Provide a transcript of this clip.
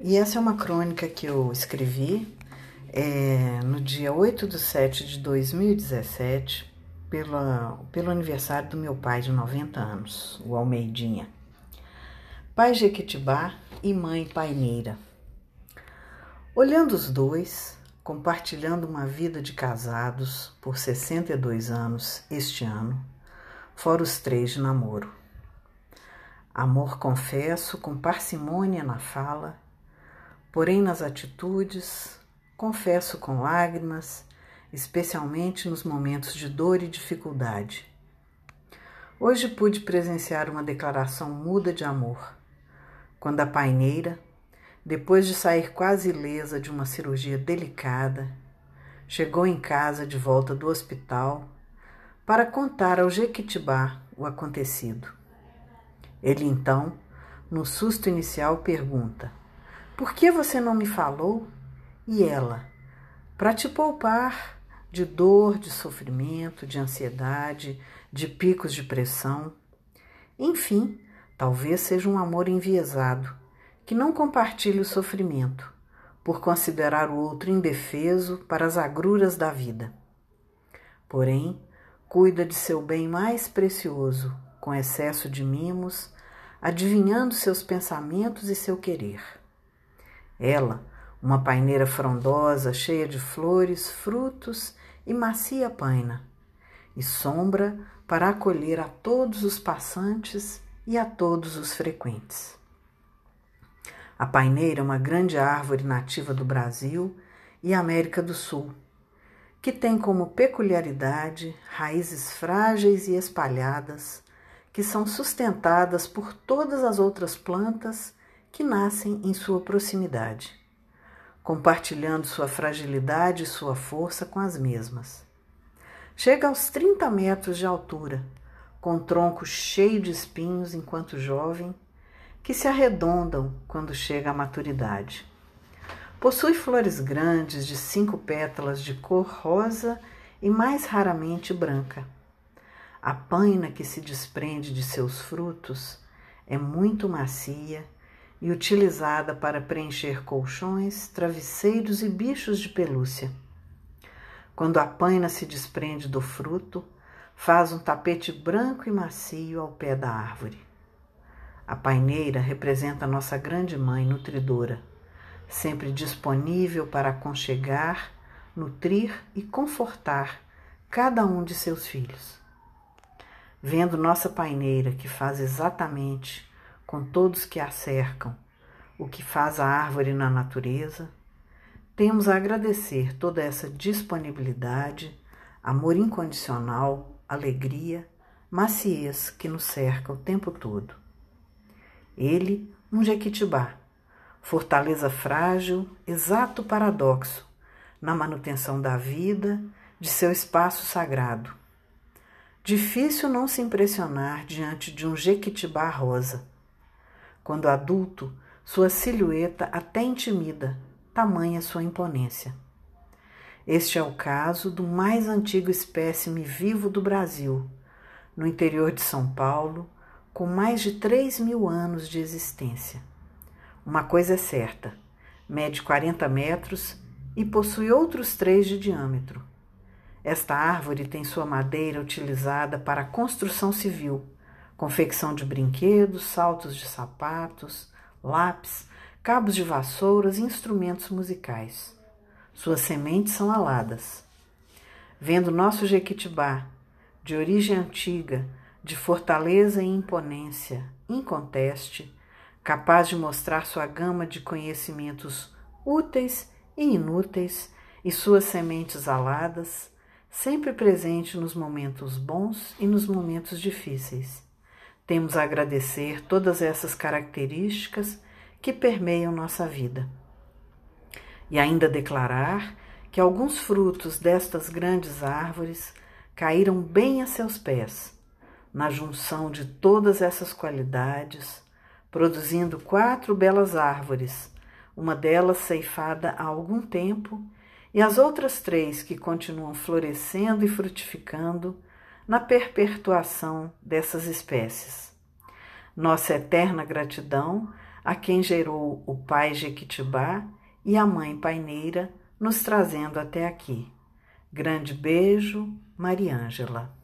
E essa é uma crônica que eu escrevi é, no dia 8 de 7 de 2017, pela, pelo aniversário do meu pai de 90 anos, o Almeidinha. Pai Jequitibá e mãe Paineira. Olhando os dois, compartilhando uma vida de casados por 62 anos este ano, fora os três de namoro. Amor confesso com parcimônia na fala Porém, nas atitudes, confesso com lágrimas, especialmente nos momentos de dor e dificuldade. Hoje pude presenciar uma declaração muda de amor, quando a paineira, depois de sair quase ilesa de uma cirurgia delicada, chegou em casa de volta do hospital para contar ao Jequitibá o acontecido. Ele então, no susto inicial, pergunta: por que você não me falou? E ela, para te poupar de dor, de sofrimento, de ansiedade, de picos de pressão. Enfim, talvez seja um amor enviesado, que não compartilhe o sofrimento, por considerar o outro indefeso para as agruras da vida. Porém, cuida de seu bem mais precioso, com excesso de mimos, adivinhando seus pensamentos e seu querer. Ela, uma paineira frondosa, cheia de flores, frutos e macia paina, e sombra para acolher a todos os passantes e a todos os frequentes. A paineira é uma grande árvore nativa do Brasil e América do Sul, que tem como peculiaridade raízes frágeis e espalhadas, que são sustentadas por todas as outras plantas que nascem em sua proximidade, compartilhando sua fragilidade e sua força com as mesmas. Chega aos 30 metros de altura, com tronco cheio de espinhos enquanto jovem, que se arredondam quando chega à maturidade. Possui flores grandes de cinco pétalas de cor rosa e mais raramente branca. A paina que se desprende de seus frutos é muito macia e utilizada para preencher colchões, travesseiros e bichos de pelúcia. Quando a paina se desprende do fruto, faz um tapete branco e macio ao pé da árvore. A paineira representa nossa grande mãe nutridora, sempre disponível para aconchegar, nutrir e confortar cada um de seus filhos. Vendo nossa paineira, que faz exatamente com todos que a cercam, o que faz a árvore na natureza, temos a agradecer toda essa disponibilidade, amor incondicional, alegria, maciez que nos cerca o tempo todo. Ele, um jequitibá, fortaleza frágil, exato paradoxo na manutenção da vida, de seu espaço sagrado. Difícil não se impressionar diante de um jequitibá rosa quando adulto, sua silhueta até intimida, tamanha sua imponência. Este é o caso do mais antigo espécime vivo do Brasil, no interior de São Paulo, com mais de 3 mil anos de existência. Uma coisa é certa: mede 40 metros e possui outros três de diâmetro. Esta árvore tem sua madeira utilizada para a construção civil confecção de brinquedos, saltos de sapatos, lápis, cabos de vassouras e instrumentos musicais. Suas sementes são aladas. Vendo nosso Jequitibá, de origem antiga, de fortaleza e imponência, inconteste, capaz de mostrar sua gama de conhecimentos úteis e inúteis e suas sementes aladas, sempre presente nos momentos bons e nos momentos difíceis temos a agradecer todas essas características que permeiam nossa vida. E ainda declarar que alguns frutos destas grandes árvores caíram bem a seus pés, na junção de todas essas qualidades, produzindo quatro belas árvores, uma delas ceifada há algum tempo, e as outras três que continuam florescendo e frutificando na perpetuação dessas espécies. Nossa eterna gratidão a quem gerou o pai Jequitibá e a mãe paineira, nos trazendo até aqui. Grande beijo, Mariângela.